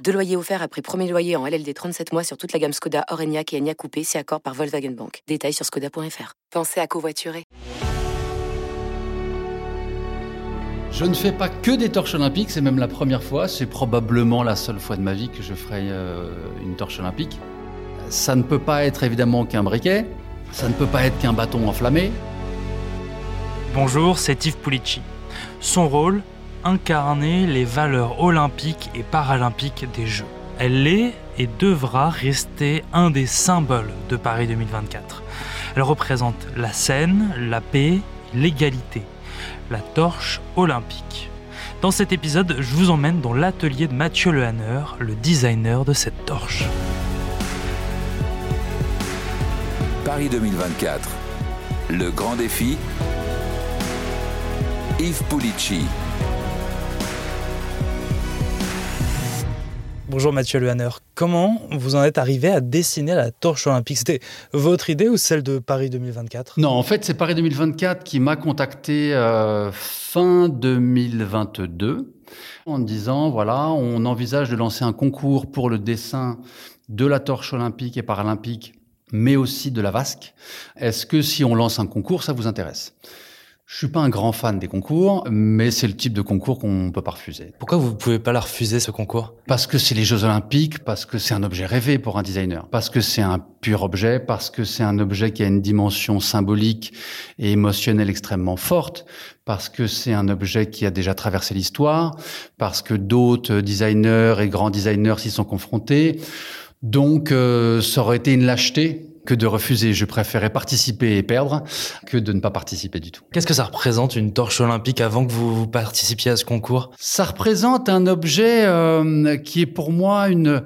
Deux loyers offerts après premier loyer en LLD 37 mois sur toute la gamme Skoda, Orenia et Enya Coupé, si accord par Volkswagen Bank. Détails sur skoda.fr. Pensez à covoiturer. Je ne fais pas que des torches olympiques, c'est même la première fois, c'est probablement la seule fois de ma vie que je ferai euh, une torche olympique. Ça ne peut pas être évidemment qu'un briquet, ça ne peut pas être qu'un bâton enflammé. Bonjour, c'est Yves Pulici. Son rôle, incarner les valeurs olympiques et paralympiques des Jeux. Elle est et devra rester un des symboles de Paris 2024. Elle représente la scène, la paix, l'égalité, la torche olympique. Dans cet épisode, je vous emmène dans l'atelier de Mathieu Lehanner, le designer de cette torche. Paris 2024. Le grand défi. Yves Pulici. Bonjour Mathieu Lehanner. Comment vous en êtes arrivé à dessiner la torche olympique? C'était votre idée ou celle de Paris 2024 Non, en fait, c'est Paris 2024 qui m'a contacté euh, fin 2022 en disant voilà, on envisage de lancer un concours pour le dessin de la torche olympique et paralympique, mais aussi de la vasque. Est-ce que si on lance un concours, ça vous intéresse? Je suis pas un grand fan des concours, mais c'est le type de concours qu'on peut pas refuser. Pourquoi vous pouvez pas la refuser ce concours? Parce que c'est les Jeux Olympiques, parce que c'est un objet rêvé pour un designer, parce que c'est un pur objet, parce que c'est un objet qui a une dimension symbolique et émotionnelle extrêmement forte, parce que c'est un objet qui a déjà traversé l'histoire, parce que d'autres designers et grands designers s'y sont confrontés. Donc, euh, ça aurait été une lâcheté que de refuser. Je préférais participer et perdre que de ne pas participer du tout. Qu'est-ce que ça représente une torche olympique avant que vous participiez à ce concours? Ça représente un objet euh, qui est pour moi une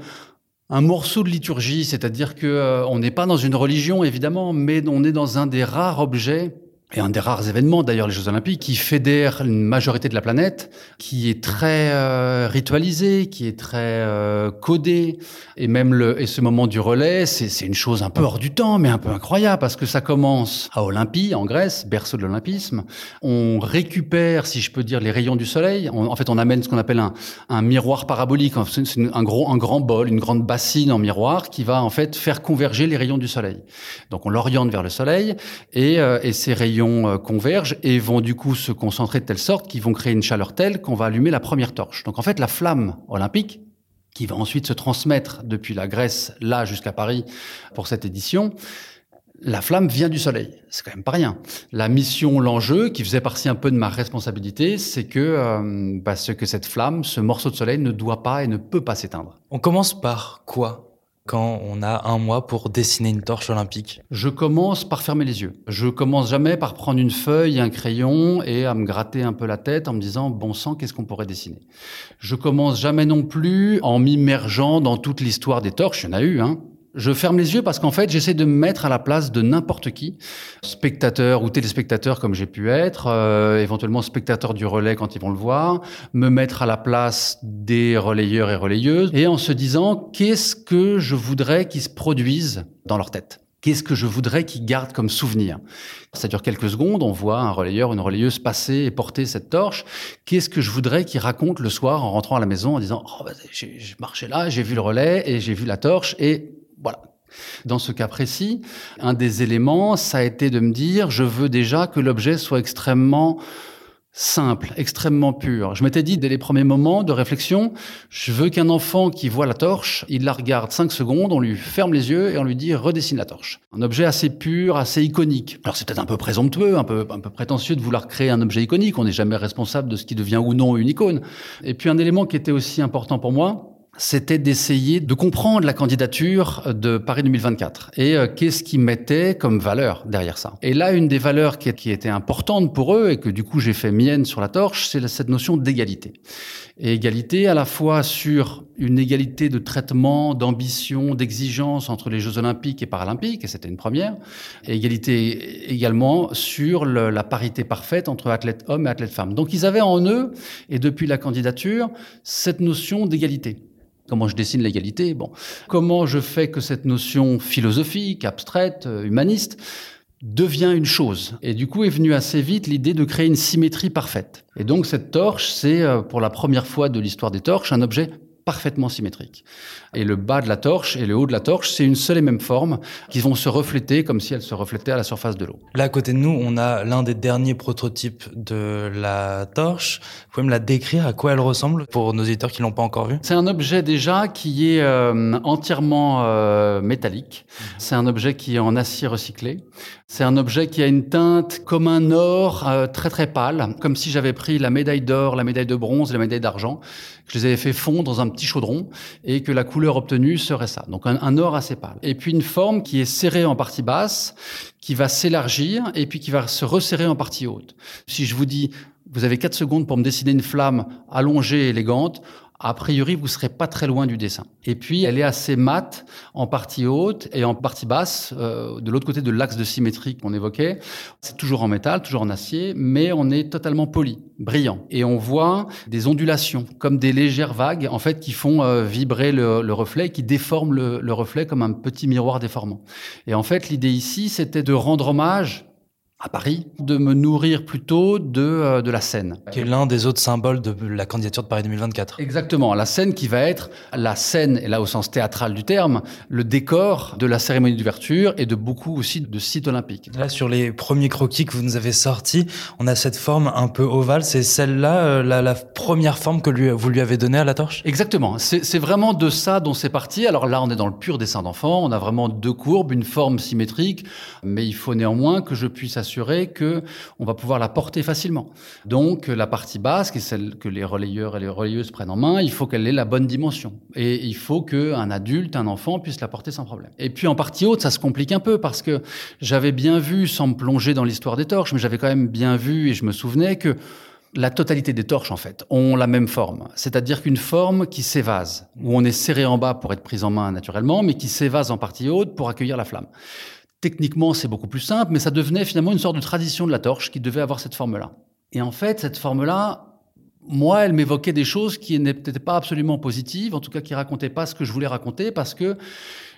un morceau de liturgie, c'est-à-dire que euh, on n'est pas dans une religion évidemment, mais on est dans un des rares objets et un des rares événements d'ailleurs les Jeux Olympiques qui fédère une majorité de la planète, qui est très euh, ritualisé, qui est très euh, codé, et même le et ce moment du relais, c'est une chose un peu hors du temps, mais un peu incroyable parce que ça commence à Olympie en Grèce, berceau de l'olympisme. On récupère, si je peux dire, les rayons du soleil. en fait, on amène ce qu'on appelle un, un miroir parabolique, c'est un gros un grand bol, une grande bassine en miroir qui va en fait faire converger les rayons du soleil. Donc on l'oriente vers le soleil et, euh, et ces rayons euh, convergent et vont du coup se concentrer de telle sorte qu'ils vont créer une chaleur telle qu'on va allumer la première torche. Donc en fait, la flamme olympique, qui va ensuite se transmettre depuis la Grèce là jusqu'à Paris pour cette édition, la flamme vient du soleil. C'est quand même pas rien. La mission, l'enjeu, qui faisait partie un peu de ma responsabilité, c'est que euh, parce que cette flamme, ce morceau de soleil, ne doit pas et ne peut pas s'éteindre. On commence par quoi? Quand on a un mois pour dessiner une torche olympique Je commence par fermer les yeux. Je commence jamais par prendre une feuille, un crayon et à me gratter un peu la tête en me disant bon sang, qu'est-ce qu'on pourrait dessiner? Je commence jamais non plus en m'immergeant dans toute l'histoire des torches. Il y en a eu, hein. Je ferme les yeux parce qu'en fait, j'essaie de me mettre à la place de n'importe qui, spectateur ou téléspectateur comme j'ai pu être, euh, éventuellement spectateur du relais quand ils vont le voir, me mettre à la place des relayeurs et relayeuses, et en se disant qu'est-ce que je voudrais qu'ils se produisent dans leur tête? Qu'est-ce que je voudrais qu'ils gardent comme souvenir? Ça dure quelques secondes, on voit un relayeur, une relayeuse passer et porter cette torche. Qu'est-ce que je voudrais qu'ils racontent le soir en rentrant à la maison en disant oh, bah, j'ai marché là, j'ai vu le relais et j'ai vu la torche et voilà. Dans ce cas précis, un des éléments, ça a été de me dire, je veux déjà que l'objet soit extrêmement simple, extrêmement pur. Je m'étais dit dès les premiers moments de réflexion, je veux qu'un enfant qui voit la torche, il la regarde cinq secondes, on lui ferme les yeux et on lui dit redessine la torche. Un objet assez pur, assez iconique. Alors c'est peut-être un peu présomptueux, un peu, un peu prétentieux de vouloir créer un objet iconique. On n'est jamais responsable de ce qui devient ou non une icône. Et puis un élément qui était aussi important pour moi, c'était d'essayer de comprendre la candidature de Paris 2024 et euh, qu'est-ce qu'ils mettaient comme valeur derrière ça? Et là, une des valeurs qui, était importante pour eux et que du coup j'ai fait mienne sur la torche, c'est cette notion d'égalité. Et égalité à la fois sur une égalité de traitement, d'ambition, d'exigence entre les Jeux olympiques et paralympiques, et c'était une première, et égalité également sur la parité parfaite entre athlètes hommes et athlètes femmes. Donc ils avaient en eux, et depuis la candidature, cette notion d'égalité. Comment je dessine l'égalité Bon, comment je fais que cette notion philosophique, abstraite, euh, humaniste devient une chose. Et du coup est venue assez vite l'idée de créer une symétrie parfaite. Et donc cette torche, c'est euh, pour la première fois de l'histoire des torches un objet parfaitement symétrique. Et le bas de la torche et le haut de la torche, c'est une seule et même forme qui vont se refléter comme si elles se reflétaient à la surface de l'eau. Là, à côté de nous, on a l'un des derniers prototypes de la torche. Vous pouvez me la décrire à quoi elle ressemble pour nos éditeurs qui l'ont pas encore vu C'est un objet déjà qui est euh, entièrement euh, métallique. C'est un objet qui est en acier recyclé. C'est un objet qui a une teinte comme un or euh, très très pâle, comme si j'avais pris la médaille d'or, la médaille de bronze et la médaille d'argent, que je les avais fait fondre dans un petit chaudron et que la couleur obtenue serait ça. Donc un, un or assez pâle. Et puis une forme qui est serrée en partie basse, qui va s'élargir et puis qui va se resserrer en partie haute. Si je vous dis, vous avez 4 secondes pour me dessiner une flamme allongée et élégante, a priori, vous serez pas très loin du dessin. Et puis, elle est assez mate en partie haute et en partie basse, euh, de l'autre côté de l'axe de symétrie qu'on évoquait. C'est toujours en métal, toujours en acier, mais on est totalement poli, brillant. Et on voit des ondulations, comme des légères vagues, en fait, qui font euh, vibrer le, le, reflet, qui déforment le, le reflet comme un petit miroir déformant. Et en fait, l'idée ici, c'était de rendre hommage à Paris, de me nourrir plutôt de, euh, de la scène. Qui est l'un des autres symboles de la candidature de Paris 2024. Exactement, la scène qui va être la scène, et là au sens théâtral du terme, le décor de la cérémonie d'ouverture et de beaucoup aussi de sites olympiques. Là, sur les premiers croquis que vous nous avez sortis, on a cette forme un peu ovale. C'est celle-là, euh, la, la, première forme que lui, vous lui avez donnée à la torche? Exactement, c'est vraiment de ça dont c'est parti. Alors là, on est dans le pur dessin d'enfant, on a vraiment deux courbes, une forme symétrique, mais il faut néanmoins que je puisse assurer que on va pouvoir la porter facilement. Donc la partie basse, qui est celle que les relayeurs et les relayeuses prennent en main, il faut qu'elle ait la bonne dimension. Et il faut qu'un adulte, un enfant puisse la porter sans problème. Et puis en partie haute, ça se complique un peu parce que j'avais bien vu, sans me plonger dans l'histoire des torches, mais j'avais quand même bien vu et je me souvenais que la totalité des torches, en fait, ont la même forme. C'est-à-dire qu'une forme qui s'évase, où on est serré en bas pour être prise en main naturellement, mais qui s'évase en partie haute pour accueillir la flamme. Techniquement, c'est beaucoup plus simple, mais ça devenait finalement une sorte de tradition de la torche qui devait avoir cette forme-là. Et en fait, cette forme-là, moi, elle m'évoquait des choses qui n'étaient pas absolument positives, en tout cas qui racontaient pas ce que je voulais raconter, parce que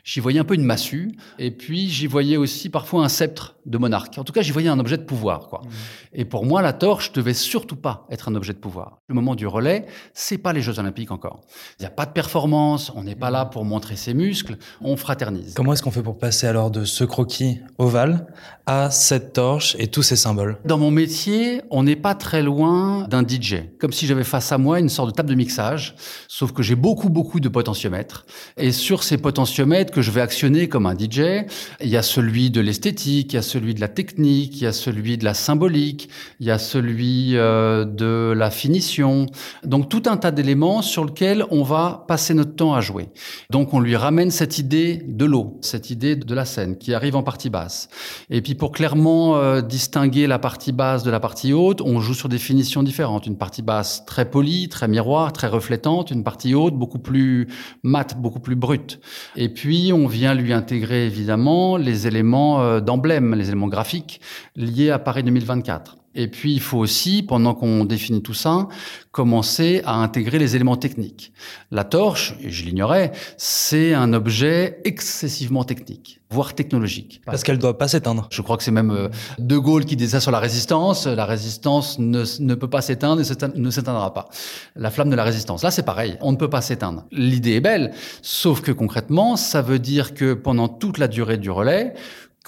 j'y voyais un peu une massue, et puis j'y voyais aussi parfois un sceptre de monarque. En tout cas, j'y voyais un objet de pouvoir, quoi. Mmh. Et pour moi, la torche devait surtout pas être un objet de pouvoir. Le moment du relais, c'est pas les Jeux Olympiques encore. Il n'y a pas de performance, on n'est pas là pour montrer ses muscles, on fraternise. Comment est-ce qu'on fait pour passer alors de ce croquis ovale à cette torche et tous ces symboles? Dans mon métier, on n'est pas très loin d'un DJ. Comme si j'avais face à moi une sorte de table de mixage, sauf que j'ai beaucoup, beaucoup de potentiomètres. Et sur ces potentiomètres que je vais actionner comme un DJ, il y a celui de l'esthétique, il y a celui de la technique, il y a celui de la symbolique, il y a celui euh, de la finition. Donc tout un tas d'éléments sur lesquels on va passer notre temps à jouer. Donc on lui ramène cette idée de l'eau, cette idée de la scène qui arrive en partie basse. Et puis pour clairement euh, distinguer la partie basse de la partie haute, on joue sur des finitions différentes. Une partie basse très polie, très miroir, très reflétante, une partie haute beaucoup plus mate, beaucoup plus brute. Et puis on vient lui intégrer évidemment les éléments euh, d'emblème, les éléments graphiques liés à Paris 2024. Et puis, il faut aussi, pendant qu'on définit tout ça, commencer à intégrer les éléments techniques. La torche, et je l'ignorais, c'est un objet excessivement technique, voire technologique. Parce qu'elle doit pas s'éteindre. Je crois que c'est même euh, De Gaulle qui disait ça sur la résistance. La résistance ne, ne peut pas s'éteindre et ne s'éteindra pas. La flamme de la résistance. Là, c'est pareil. On ne peut pas s'éteindre. L'idée est belle, sauf que concrètement, ça veut dire que pendant toute la durée du relais,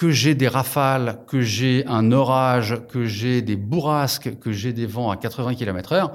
que j'ai des rafales, que j'ai un orage, que j'ai des bourrasques, que j'ai des vents à 80 km heure,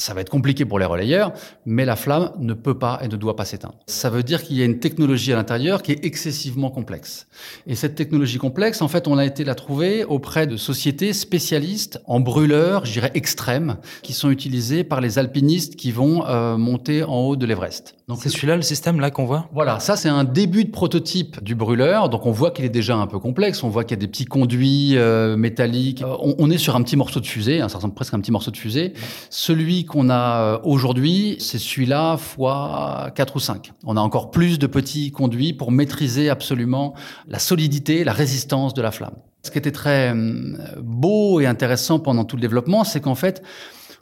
Ça va être compliqué pour les relayeurs, mais la flamme ne peut pas et ne doit pas s'éteindre. Ça veut dire qu'il y a une technologie à l'intérieur qui est excessivement complexe. Et cette technologie complexe, en fait, on a été la trouver auprès de sociétés spécialistes en brûleurs, je dirais extrêmes, qui sont utilisées par les alpinistes qui vont euh, monter en haut de l'Everest. Donc c'est celui-là le système là qu'on voit? Voilà, ça c'est un début de prototype du brûleur. Donc on voit qu'il est déjà un peu complexe. On voit qu'il y a des petits conduits euh, métalliques. Euh, on, on, est sur un petit morceau de fusée. Hein, ça ressemble presque à un petit morceau de fusée. Celui qu'on a euh, aujourd'hui, c'est celui-là fois 4 ou 5. On a encore plus de petits conduits pour maîtriser absolument la solidité, la résistance de la flamme. Ce qui était très beau et intéressant pendant tout le développement, c'est qu'en fait,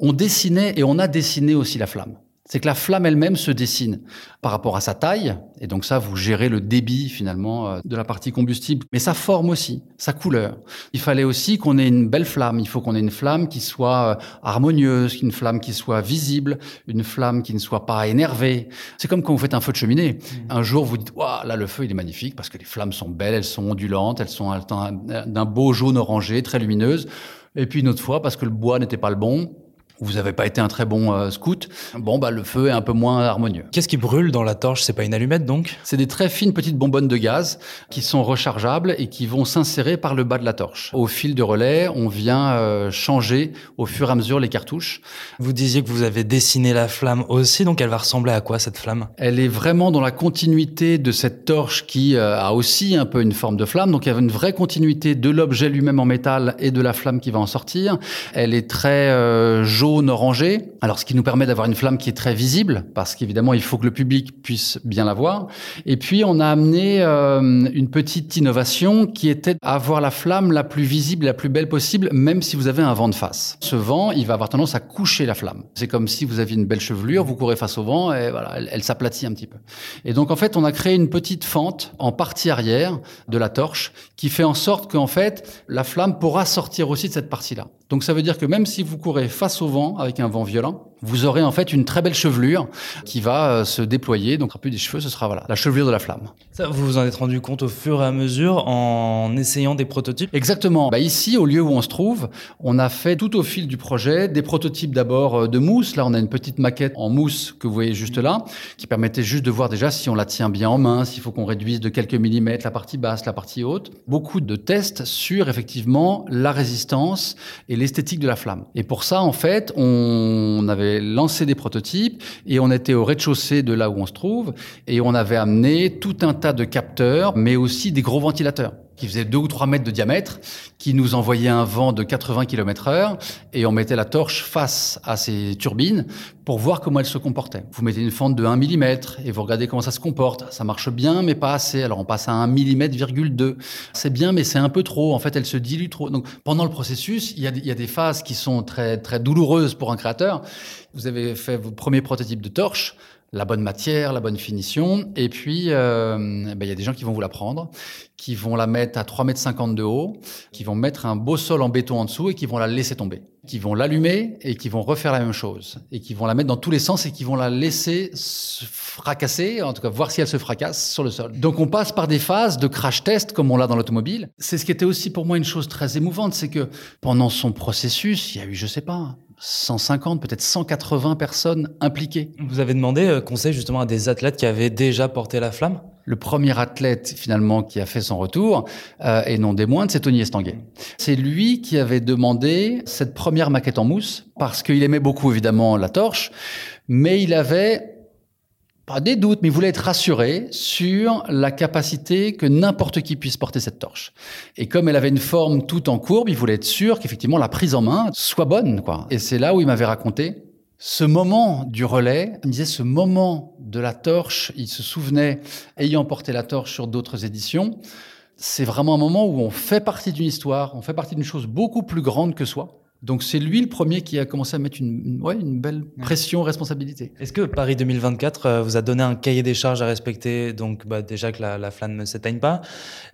on dessinait et on a dessiné aussi la flamme c'est que la flamme elle-même se dessine par rapport à sa taille, et donc ça, vous gérez le débit finalement euh, de la partie combustible, mais sa forme aussi, sa couleur. Il fallait aussi qu'on ait une belle flamme, il faut qu'on ait une flamme qui soit euh, harmonieuse, une flamme qui soit visible, une flamme qui ne soit pas énervée. C'est comme quand vous faites un feu de cheminée. Mmh. Un jour, vous dites, waouh, là, le feu, il est magnifique parce que les flammes sont belles, elles sont ondulantes, elles sont d'un beau jaune orangé, très lumineuses. Et puis une autre fois, parce que le bois n'était pas le bon, vous n'avez pas été un très bon euh, scout, bon bah le feu est un peu moins harmonieux. Qu'est-ce qui brûle dans la torche? C'est pas une allumette donc? C'est des très fines petites bonbonnes de gaz qui sont rechargeables et qui vont s'insérer par le bas de la torche. Au fil de relais, on vient euh, changer au fur et à mesure les cartouches. Vous disiez que vous avez dessiné la flamme aussi, donc elle va ressembler à quoi cette flamme? Elle est vraiment dans la continuité de cette torche qui euh, a aussi un peu une forme de flamme, donc il y a une vraie continuité de l'objet lui-même en métal et de la flamme qui va en sortir. Elle est très jaune jaune orangé. Alors, ce qui nous permet d'avoir une flamme qui est très visible, parce qu'évidemment, il faut que le public puisse bien la voir. Et puis, on a amené euh, une petite innovation qui était avoir la flamme la plus visible, la plus belle possible, même si vous avez un vent de face. Ce vent, il va avoir tendance à coucher la flamme. C'est comme si vous aviez une belle chevelure, vous courez face au vent et voilà, elle, elle s'aplatit un petit peu. Et donc, en fait, on a créé une petite fente en partie arrière de la torche qui fait en sorte qu'en fait, la flamme pourra sortir aussi de cette partie-là. Donc, ça veut dire que même si vous courez face au vent, avec un vent violent, vous aurez en fait une très belle chevelure qui va euh, se déployer. Donc un peu des cheveux, ce sera voilà la chevelure de la flamme. Ça, vous vous en êtes rendu compte au fur et à mesure en essayant des prototypes? Exactement. Bah, ici, au lieu où on se trouve, on a fait tout au fil du projet des prototypes d'abord euh, de mousse. Là, on a une petite maquette en mousse que vous voyez juste là, qui permettait juste de voir déjà si on la tient bien en main, s'il faut qu'on réduise de quelques millimètres la partie basse, la partie haute. Beaucoup de tests sur effectivement la résistance et l'esthétique de la flamme. Et pour ça, en fait, on avait lancé des prototypes et on était au rez-de-chaussée de là où on se trouve et on avait amené tout un tas de capteurs, mais aussi des gros ventilateurs qui faisaient 2 ou 3 mètres de diamètre, qui nous envoyaient un vent de 80 km heure, et on mettait la torche face à ces turbines pour voir comment elles se comportaient. Vous mettez une fente de 1 mm et vous regardez comment ça se comporte. Ça marche bien, mais pas assez. Alors on passe à 1 mm, 2. C'est bien, mais c'est un peu trop. En fait, elle se dilue trop. Donc pendant le processus, il y a, il y a des phases qui sont très, très douloureuses pour un créateur. Vous avez fait vos premiers prototypes de torche la bonne matière, la bonne finition. Et puis, euh, ben, il y a des gens qui vont vous la prendre, qui vont la mettre à 3,50 m de haut, qui vont mettre un beau sol en béton en dessous et qui vont la laisser tomber. Qui vont l'allumer et qui vont refaire la même chose. Et qui vont la mettre dans tous les sens et qui vont la laisser se fracasser, en tout cas voir si elle se fracasse sur le sol. Donc on passe par des phases de crash test comme on l'a dans l'automobile. C'est ce qui était aussi pour moi une chose très émouvante, c'est que pendant son processus, il y a eu, je sais pas, 150, peut-être 180 personnes impliquées. Vous avez demandé euh, conseil justement à des athlètes qui avaient déjà porté la flamme? Le premier athlète finalement qui a fait son retour, euh, et non des moindres, c'est Tony Estanguet. C'est lui qui avait demandé cette première maquette en mousse, parce qu'il aimait beaucoup évidemment la torche, mais il avait pas des doutes, mais il voulait être rassuré sur la capacité que n'importe qui puisse porter cette torche. Et comme elle avait une forme toute en courbe, il voulait être sûr qu'effectivement la prise en main soit bonne, quoi. Et c'est là où il m'avait raconté ce moment du relais. Il me disait ce moment de la torche. Il se souvenait, ayant porté la torche sur d'autres éditions, c'est vraiment un moment où on fait partie d'une histoire, on fait partie d'une chose beaucoup plus grande que soi. Donc c'est lui le premier qui a commencé à mettre une, ouais, une belle pression, responsabilité. Est-ce que Paris 2024 euh, vous a donné un cahier des charges à respecter Donc bah, déjà que la, la flamme ne s'éteigne pas?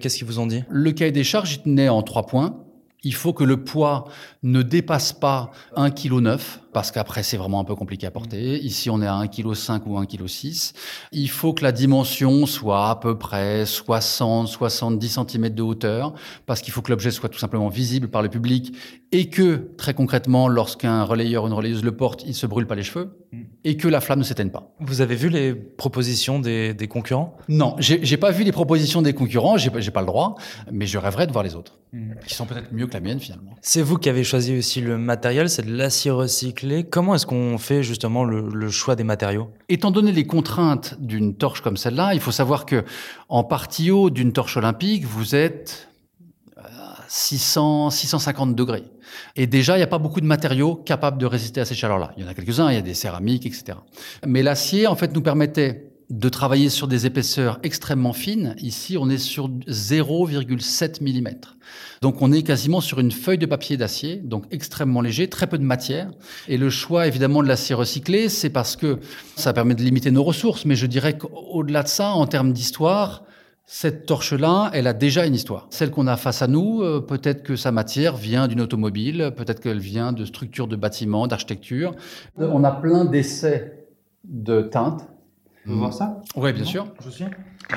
Qu'est-ce qu'ils vous ont dit? Le cahier des charges, il tenait en trois points. Il faut que le poids ne dépasse pas 1,9 kg, parce qu'après c'est vraiment un peu compliqué à porter. Ici on est à 1,5 kg ou 1,6 kg. Il faut que la dimension soit à peu près 60-70 cm de hauteur, parce qu'il faut que l'objet soit tout simplement visible par le public et que, très concrètement, lorsqu'un relayeur ou une relayeuse le porte, il se brûle pas les cheveux et que la flamme ne s'éteigne pas. Vous avez vu les propositions des, des concurrents? Non, j'ai pas vu les propositions des concurrents, j'ai pas, j'ai pas le droit, mais je rêverais de voir les autres, qui sont peut-être mieux que la mienne finalement. C'est vous qui avez choisi aussi le matériel, c'est de l'acier recyclé. Comment est-ce qu'on fait justement le, le choix des matériaux? Étant donné les contraintes d'une torche comme celle-là, il faut savoir que en partie haut d'une torche olympique, vous êtes à 600, 650 degrés. Et déjà, il n'y a pas beaucoup de matériaux capables de résister à ces chaleurs-là. Il y en a quelques-uns, il y a des céramiques, etc. Mais l'acier, en fait, nous permettait de travailler sur des épaisseurs extrêmement fines. Ici, on est sur 0,7 mm. Donc, on est quasiment sur une feuille de papier d'acier, donc extrêmement léger, très peu de matière. Et le choix, évidemment, de l'acier recyclé, c'est parce que ça permet de limiter nos ressources. Mais je dirais qu'au-delà de ça, en termes d'histoire, cette torche-là, elle a déjà une histoire. Celle qu'on a face à nous, euh, peut-être que sa matière vient d'une automobile, peut-être qu'elle vient de structures de bâtiments, d'architecture. On a plein d'essais de teintes. On peut voir ça Oui, bien sûr. Je suis. Ah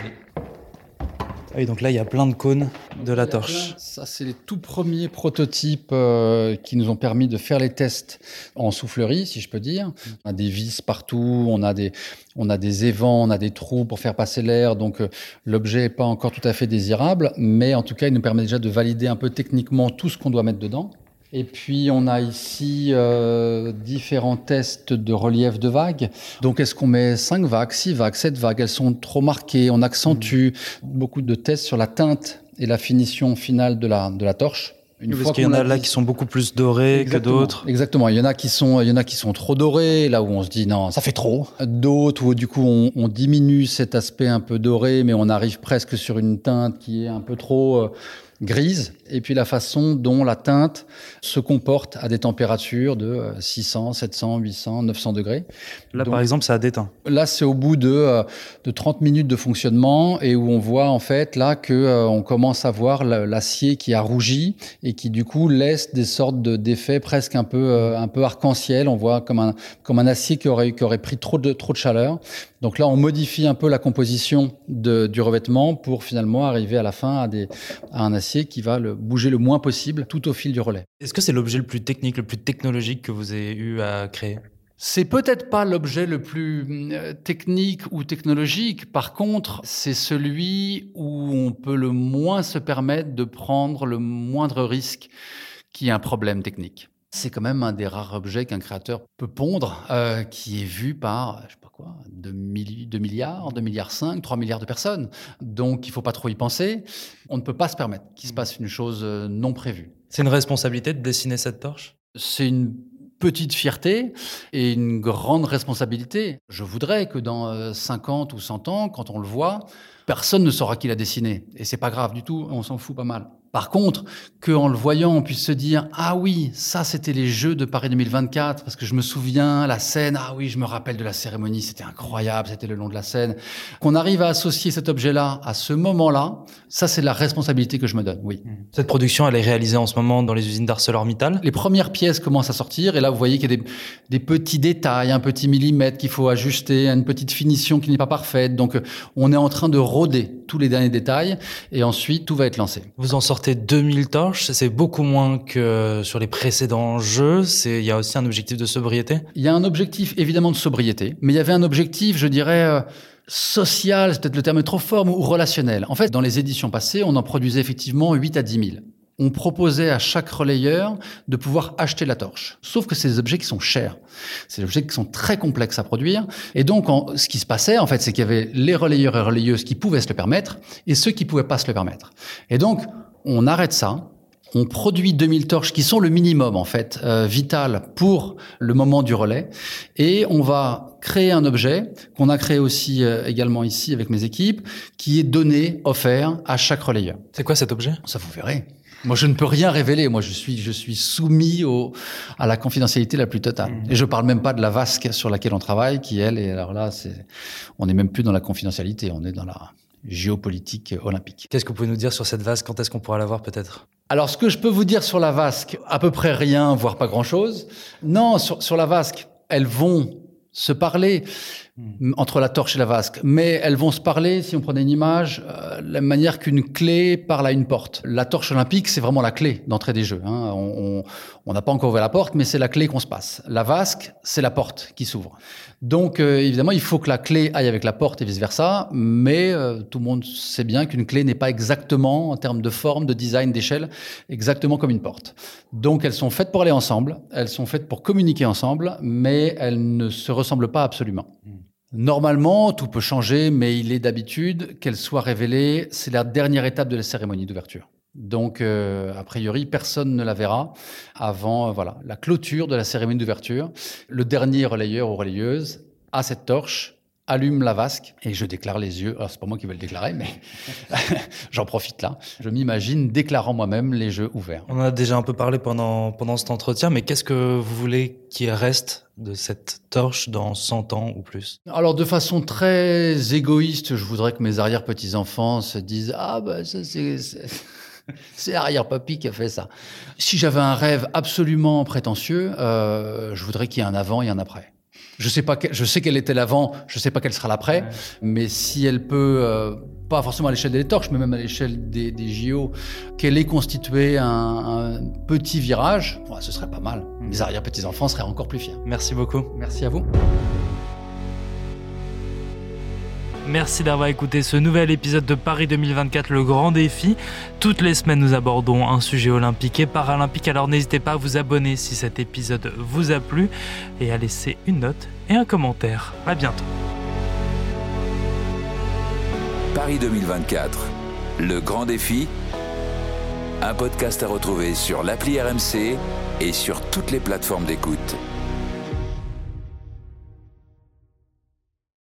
oui, donc là, il y a plein de cônes de la torche. Ça, c'est les tout premiers prototypes euh, qui nous ont permis de faire les tests en soufflerie, si je peux dire. On a des vis partout, on a des, on a des évents, on a des trous pour faire passer l'air. Donc, euh, l'objet n'est pas encore tout à fait désirable, mais en tout cas, il nous permet déjà de valider un peu techniquement tout ce qu'on doit mettre dedans. Et puis on a ici euh, différents tests de relief de vagues. Donc est-ce qu'on met 5 vagues, 6 vagues, 7 vagues? Elles sont trop marquées, on accentue. Beaucoup de tests sur la teinte et la finition finale de la, de la torche. Une Parce qu'il y en a là qui sont beaucoup plus dorés que d'autres. Exactement. Il y en a qui sont, il y en a qui sont trop dorés, là où on se dit non, ça fait trop. D'autres où du coup on, on diminue cet aspect un peu doré, mais on arrive presque sur une teinte qui est un peu trop euh, grise. Et puis la façon dont la teinte se comporte à des températures de euh, 600, 700, 800, 900 degrés. Là, Donc- par exemple, ça a déteint. Là, c'est au bout de, euh, de 30 minutes de fonctionnement et où on voit en fait là que euh, on commence à voir la- l'acier qui a rougi et qui du coup laisse des sortes de d'effets presque un peu euh, un peu arc-en-ciel. On voit comme un comme un acier qui aurait qui aurait pris trop de trop de chaleur. Donc là, on modifie un peu la composition de, du revêtement pour finalement arriver à la fin à des à un acier qui va le bouger le moins possible tout au fil du relais. Est-ce que c'est l'objet le plus technique, le plus technologique que vous avez eu à créer? C'est peut-être pas l'objet le plus euh, technique ou technologique. Par contre, c'est celui où on peut le moins se permettre de prendre le moindre risque qui est un problème technique. C'est quand même un des rares objets qu'un créateur peut pondre, euh, qui est vu par, je sais pas quoi, 2, milliards, 2 milliards 5, 3 milliards de personnes. Donc, il faut pas trop y penser. On ne peut pas se permettre qu'il se passe une chose euh, non prévue. C'est une responsabilité de dessiner cette torche? C'est une petite fierté et une grande responsabilité. Je voudrais que dans euh, 50 ou 100 ans, quand on le voit, personne ne saura qui l'a dessiné. Et c'est pas grave du tout, on s'en fout pas mal. Par contre, qu'en le voyant, on puisse se dire ah oui, ça c'était les Jeux de Paris 2024 parce que je me souviens la scène. Ah oui, je me rappelle de la cérémonie, c'était incroyable, c'était le long de la scène. Qu'on arrive à associer cet objet-là à ce moment-là, ça c'est la responsabilité que je me donne. Oui. Cette production, elle est réalisée en ce moment dans les usines d'ArcelorMittal? Les premières pièces commencent à sortir et là vous voyez qu'il y a des, des petits détails, un petit millimètre qu'il faut ajuster, une petite finition qui n'est pas parfaite. Donc on est en train de rôder tous les derniers détails et ensuite tout va être lancé. Vous en sortez 2000 torches, c'est beaucoup moins que sur les précédents jeux. C'est, il y a aussi un objectif de sobriété? Il y a un objectif évidemment de sobriété, mais il y avait un objectif, je dirais, euh, social, c'est peut-être le terme est trop fort, ou relationnel. En fait, dans les éditions passées, on en produisait effectivement 8 à 10 000. On proposait à chaque relayeur de pouvoir acheter la torche. Sauf que c'est des objets qui sont chers. C'est des objets qui sont très complexes à produire. Et donc, en- ce qui se passait, en fait, c'est qu'il y avait les relayeurs et relayeuses qui pouvaient se le permettre et ceux qui pouvaient pas se le permettre. Et donc, on arrête ça. On produit 2000 torches qui sont le minimum en fait euh, vital pour le moment du relais et on va créer un objet qu'on a créé aussi euh, également ici avec mes équipes qui est donné offert à chaque relayeur. C'est quoi cet objet? Ça vous verrez. Moi, je ne peux rien révéler. Moi, je suis, je suis soumis au, à la confidentialité la plus totale. Et je parle même pas de la vasque sur laquelle on travaille, qui elle, et alors là, c'est, on n'est même plus dans la confidentialité, on est dans la, géopolitique olympique. Qu'est-ce que vous pouvez nous dire sur cette vasque? Quand est-ce qu'on pourra la voir peut-être? Alors, ce que je peux vous dire sur la vasque, à peu près rien, voire pas grand-chose. Non, sur, sur la vasque, elles vont se parler entre la torche et la vasque. Mais elles vont se parler, si on prenait une image, euh, la manière qu'une clé parle à une porte. La torche olympique, c'est vraiment la clé d'entrée des jeux. Hein. On n'a pas encore ouvert la porte, mais c'est la clé qu'on se passe. La vasque, c'est la porte qui s'ouvre. Donc, euh, évidemment, il faut que la clé aille avec la porte et vice-versa, mais euh, tout le monde sait bien qu'une clé n'est pas exactement, en termes de forme, de design, d'échelle, exactement comme une porte. Donc, elles sont faites pour aller ensemble, elles sont faites pour communiquer ensemble, mais elles ne se ressemblent pas absolument. Mmh. Normalement, tout peut changer, mais il est d'habitude qu'elle soit révélée. C'est la dernière étape de la cérémonie d'ouverture. Donc, euh, a priori, personne ne la verra avant euh, voilà la clôture de la cérémonie d'ouverture. Le dernier relayeur ou relayeuse a cette torche allume la vasque et je déclare les yeux. Alors, c'est pas moi qui vais le déclarer, mais j'en profite là. Je m'imagine déclarant moi-même les jeux ouverts. On a déjà un peu parlé pendant, pendant cet entretien, mais qu'est-ce que vous voulez qu'il reste de cette torche dans 100 ans ou plus? Alors, de façon très égoïste, je voudrais que mes arrière-petits-enfants se disent Ah, bah, ça, c'est. C'est arrière-papy qui a fait ça. Si j'avais un rêve absolument prétentieux, euh, je voudrais qu'il y ait un avant et un après. Je sais pas, je sais qu'elle était l'avant, je sais pas quelle sera l'après, mais si elle peut, euh, pas forcément à l'échelle des torches, mais même à l'échelle des, des, JO, qu'elle ait constitué un, un petit virage, ce serait pas mal. Mm. Les arrière-petits-enfants seraient encore plus fiers. Merci beaucoup. Merci à vous. Merci d'avoir écouté ce nouvel épisode de Paris 2024, le grand défi. Toutes les semaines, nous abordons un sujet olympique et paralympique, alors n'hésitez pas à vous abonner si cet épisode vous a plu et à laisser une note et un commentaire. À bientôt. Paris 2024, le grand défi. Un podcast à retrouver sur l'appli RMC et sur toutes les plateformes d'écoute.